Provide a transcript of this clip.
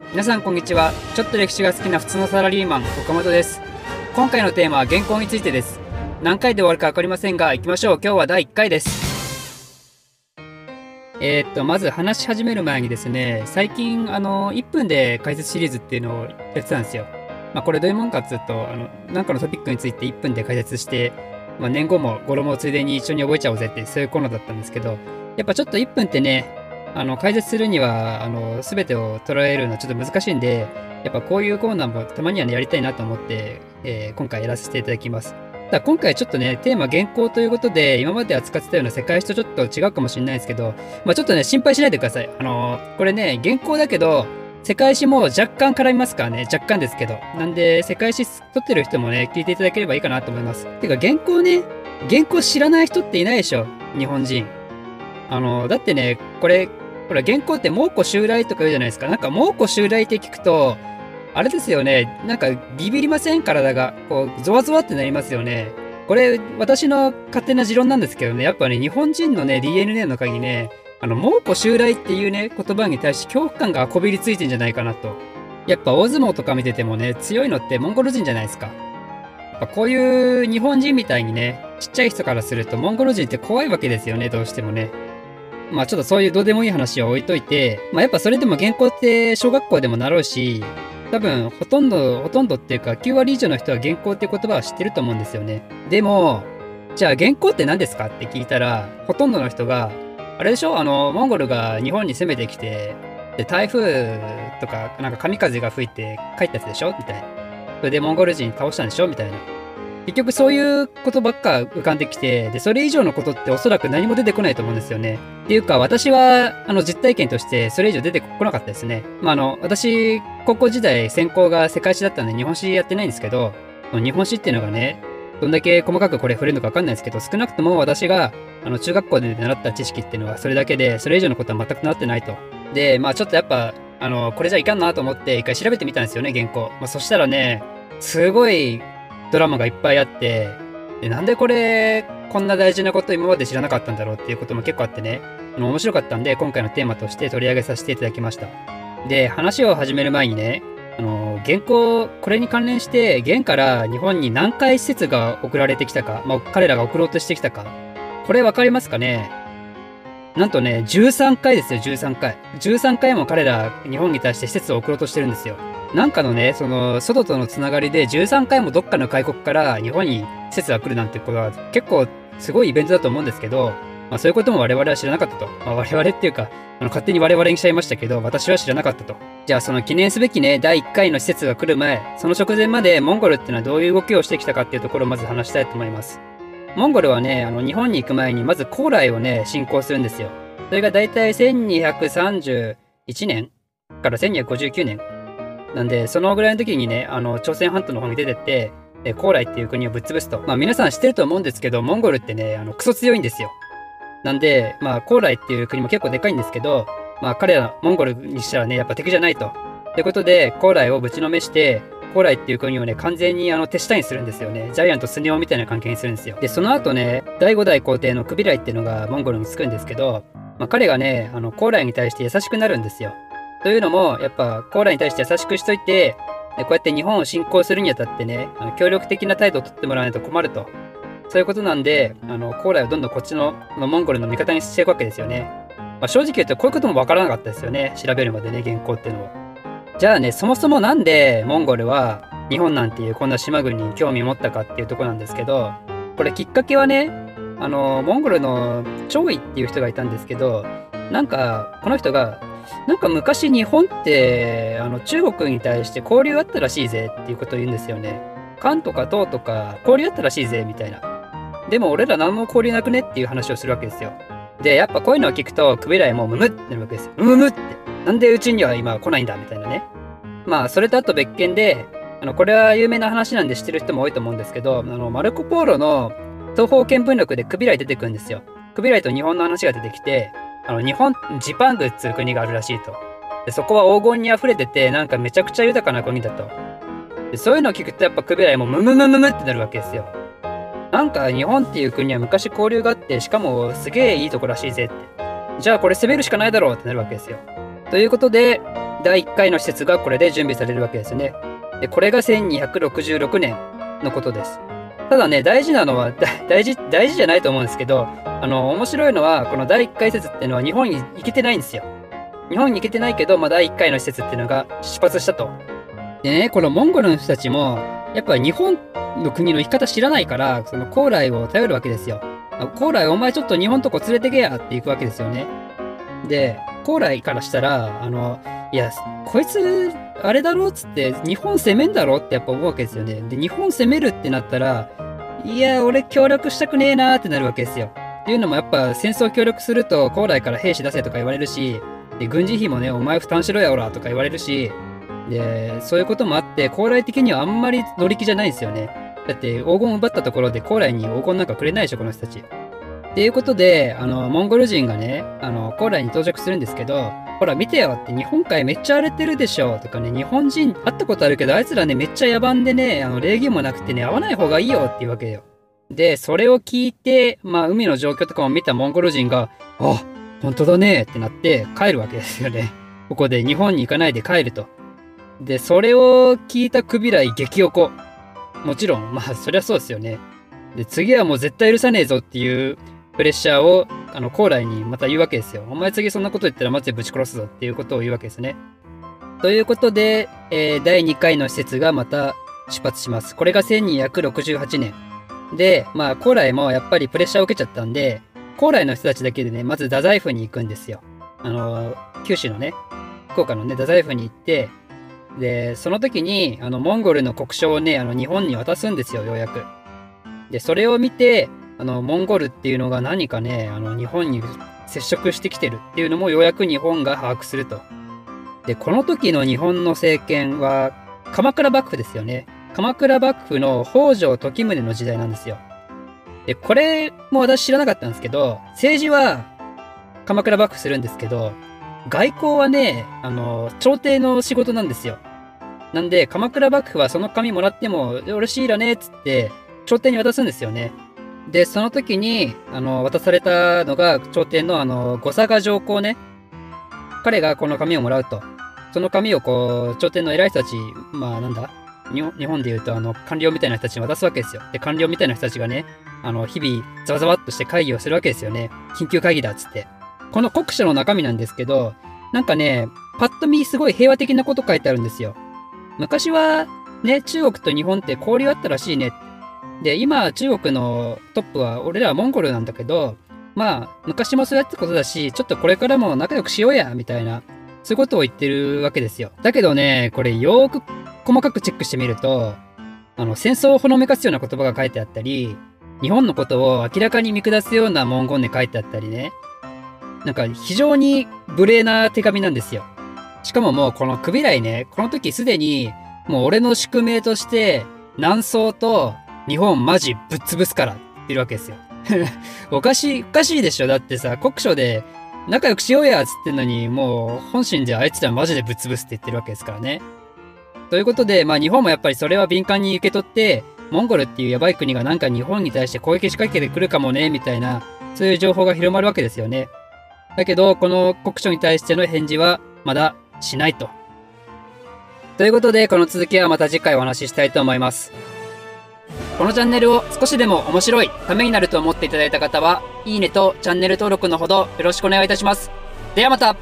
皆さんこんにちは。ちょっと歴史が好きな普通のサラリーマン岡本です。今回のテーマは原稿についてです。何回で終わるか分かりませんが行きましょう。今日は第1回です。えー、っとまず話し始める前にですね最近あの1分で解説シリーズっていうのをやってたんですよ。まあ、これどういうもんかっつうとあのなんかのトピックについて1分で解説してまあ、年後も語呂もついでに一緒に覚えちゃおうぜってそういうコーナーだったんですけど、やっぱちょっと1分ってね、あの解説するにはあの全てを捉えるのはちょっと難しいんで、やっぱこういうコーナーもたまにはね、やりたいなと思って、えー、今回やらせていただきます。だ今回ちょっとね、テーマ原稿ということで、今まで扱ってたような世界史とちょっと違うかもしれないですけど、まあちょっとね、心配しないでください。あのー、これね、原稿だけど、世界史も若干絡みますからね、若干ですけど。なんで、世界史撮ってる人もね、聞いていただければいいかなと思います。てか、原稿ね、原稿知らない人っていないでしょ日本人。あの、だってね、これ、ほら、原稿って猛虎襲来とか言うじゃないですか。なんか猛虎襲来って聞くと、あれですよね、なんかビビりません？体が。こう、ゾワゾワってなりますよね。これ、私の勝手な持論なんですけどね、やっぱね、日本人のね、DNA の鍵ね、あの、猛虎襲来っていうね、言葉に対して恐怖感がこびりついてんじゃないかなと。やっぱ大相撲とか見ててもね、強いのってモンゴル人じゃないですか。こういう日本人みたいにね、ちっちゃい人からするとモンゴル人って怖いわけですよね、どうしてもね。まあちょっとそういうどうでもいい話を置いといて、まあやっぱそれでも原稿って小学校でも習うし、多分ほとんど、ほとんどっていうか9割以上の人は原稿って言葉は知ってると思うんですよね。でも、じゃあ原稿って何ですかって聞いたら、ほとんどの人が、あれでしょ？あの、モンゴルが日本に攻めてきて、で、台風とか、なんか神風が吹いて帰ったやつでしょ？みたいな。それでモンゴル人倒したんでしょ？みたいな。結局そういうことばっか浮かんできて、で、それ以上のことっておそらく何も出てこないと思うんですよね。っていうか、私は、あの、実体験としてそれ以上出てこなかったですね。まあ、あの、私、高校時代専攻が世界史だったんで日本史やってないんですけど、日本史っていうのがね、どんだけ細かくこれ触れるのかわかんないですけど、少なくとも私が、あの、中学校で習った知識っていうのはそれだけで、それ以上のことは全く習ってないと。で、まあちょっとやっぱ、あの、これじゃいかんなと思って一回調べてみたんですよね、原稿。まあそしたらね、すごいドラマがいっぱいあって、でなんでこれ、こんな大事なこと今まで知らなかったんだろうっていうことも結構あってね、あの面白かったんで、今回のテーマとして取り上げさせていただきました。で、話を始める前にね、あの、原稿、これに関連して、現から日本に何回施設が送られてきたか、まあ、彼らが送ろうとしてきたか、これ分かりますかね？なんとね、13回ですよ、13回。13回も彼ら、日本に対して施設を送ろうとしてるんですよ。なんかのね、その、外とのつながりで13回もどっかの外国から日本に施設が来るなんてことは結構すごいイベントだと思うんですけど、まあそういうことも我々は知らなかったと。まあ我々っていうか、あの勝手に我々にしちゃいましたけど、私は知らなかったと。じゃあその記念すべきね、第1回の施設が来る前、その直前までモンゴルっていうのはどういう動きをしてきたかっていうところをまず話したいと思います。モンゴルはね、あの日本に行く前にまず高麗をね、侵攻するんですよ。それが大体1231年から1259年なんで、そのぐらいの時にね、あの、朝鮮半島の方に出てって、え高麗っていう国をぶっ潰すと。まあ皆さん知ってると思うんですけど、モンゴルってね、あの、クソ強いんですよ。なんで、まあ、高麗っていう国も結構でかいんですけど、まあ彼ら、モンゴルにしたらね、やっぱ敵じゃないと。ということで、高麗をぶちのめして、高麗っていう国をね、完全にあの手下にするんですよね。ジャイアントスネ夫みたいな関係にするんですよ。で、その後ね、第5代皇帝のクビライっていうのがモンゴルにつくんですけど、まあ、彼がね、あの、高麗に対して優しくなるんですよ。というのも、やっぱ、コーラに対して優しくしといて、こうやって日本を侵攻するにあたってね、あの協力的な態度をとってもらわないと困ると。そういうことなんで、あの、高麗をどんどんこっちののモンゴルの味方にしていくわけですよね。まあ、正直言うとこういうこともわからなかったですよね。調べるまでね、原稿っていうのを。じゃあね、そもそもなんでモンゴルは日本なんていうこんな島国に興味を持ったかっていうとこなんですけど、これきっかけはね、あの、モンゴルの張位っていう人がいたんですけど、なんか、この人がなんか昔日本ってあの中国に対して交流あったらしいぜっていうことを言うんですよね。漢とか唐とか交流あったらしいぜみたいな。でも俺ら何も交流なくねっていう話をするわけですよ。で、やっぱこういうのを聞くと、クビライもムムってなるわけですよ。ムムって。なんでうちには今来ないんだみたいなね。まあ、それとあと別件で、あの、これは有名な話なんで知ってる人も多いと思うんですけど、あの、マルコ・ポーロの東方見聞録でクビライ出てくるんですよ。クビライと日本の話が出てきて、あの、日本、ジパングっていう国があるらしいと。でそこは黄金に溢れてて、なんかめちゃくちゃ豊かな国だと。でそういうのを聞くとやっぱクベライもムムムムムってなるわけですよ。なんか日本っていう国は昔交流があって、しかもすげえいいとこらしいぜって。じゃあこれ攻めるしかないだろうってなるわけですよ。ということで、第1回の施設がこれで準備されるわけですね。で、これが1266年のことです。ただね、大事なのは、大事、大事じゃないと思うんですけど、あの、面白いのは、この第1回施設っていうのは日本に行けてないんですよ。日本に行けてないけど、まあ、第1回の施設っていうのが出発したと。でね、このモンゴルの人たちも、やっぱ日本の国の生き方知らないから、その高麗を頼るわけですよ。高麗お前ちょっと日本とこ連れてけやって行くわけですよね。で、高麗からしたら、あの、いや、こいつ、あれだろっつって、日本攻めんだろってやっぱ思うわけですよね。で、日本攻めるってなったら、いや、俺協力したくねえなーってなるわけですよ。っていうのもやっぱ戦争協力すると、高麗から兵士出せとか言われるし、で、軍事費もね、お前負担しろやおらとか言われるし、で、そういうこともあって、高麗的にはあんまり乗り気じゃないんですよね。だって黄金奪ったところで高麗に黄金なんかくれないでしょ、この人たち。っていうことで、あの、モンゴル人がね、あの、高麗に到着するんですけど、ほら見てよって日本海めっちゃ荒れてるでしょとかね、日本人会ったことあるけど、あいつらね、めっちゃ野蛮でね、あの、礼儀もなくてね、会わない方がいいよっていうわけよ。で、それを聞いて、まあ、海の状況とかも見たモンゴル人が、あ、本当だねってなって帰るわけですよね。ここで日本に行かないで帰ると。で、それを聞いたクビライ激おこ。もちろん、まあ、そりゃそうですよね。で、次はもう絶対許さねえぞっていうプレッシャーを、あの、高麗にまた言うわけですよ。お前次そんなこと言ったらマジでぶち殺すぞっていうことを言うわけですね。ということで、えー、第2回の施設がまた出発します。これが1268年。で、まあ、高麗もやっぱりプレッシャーを受けちゃったんで、高麗の人たちだけでね、まず太宰府に行くんですよ。あの、九州のね、福岡のね、太宰府に行って、で、その時に、あの、モンゴルの国章をね、あの、日本に渡すんですよ、ようやく。で、それを見て、あの、モンゴルっていうのが何かね、あの、日本に接触してきてるっていうのもようやく日本が把握すると。で、この時の日本の政権は、鎌倉幕府ですよね。鎌倉幕府の北条時宗の時代なんですよ。で、これも私知らなかったんですけど、政治は鎌倉幕府するんですけど、外交はね、あの、朝廷の仕事なんですよ。なんで、鎌倉幕府はその紙もらっても、よろしいらね、っつって、朝廷に渡すんですよね。で、その時に、あの、渡されたのが、朝廷の、あの、五佐賀上皇ね。彼がこの紙をもらうと。その紙をこう、朝廷の偉い人たち、まあなんだ日本で言うと、あの、官僚みたいな人たちに渡すわけですよ。で、官僚みたいな人たちがね、あの、日々、ざわざわっとして会議をするわけですよね。緊急会議だっつって。この国書の中身なんですけど、なんかね、パッと見すごい平和的なこと書いてあるんですよ。昔は、ね、中国と日本って交流あったらしいねって。で、今、中国のトップは、俺らはモンゴルなんだけど、まあ、昔もそうやってことだし、ちょっとこれからも仲良くしようや、みたいな、そういうことを言ってるわけですよ。だけどね、これよーく細かくチェックしてみると、あの、戦争をほのめかすような言葉が書いてあったり、日本のことを明らかに見下すような文言で書いてあったりね。なんか非常に無礼な手紙なんですよ。しかももうこの首来ね、この時すでにもう俺の宿命として南宋と日本マジぶっ潰すからって言ってるわけですよ。おかしい、おかしいでしょだってさ、国書で仲良くしようやっつってんのに、もう本心であいつらマジでぶっ潰すって言ってるわけですからね。ということで、まあ日本もやっぱりそれは敏感に受け取って、モンゴルっていうやばい国がなんか日本に対して攻撃仕掛けてくるかもね、みたいな、そういう情報が広まるわけですよね。だけど、この国書に対しての返事はまだしないと。ということで、この続きはまた次回お話ししたいと思います。このチャンネルを少しでも面白い、ためになると思っていただいた方は、いいねとチャンネル登録のほどよろしくお願いいたします。ではまた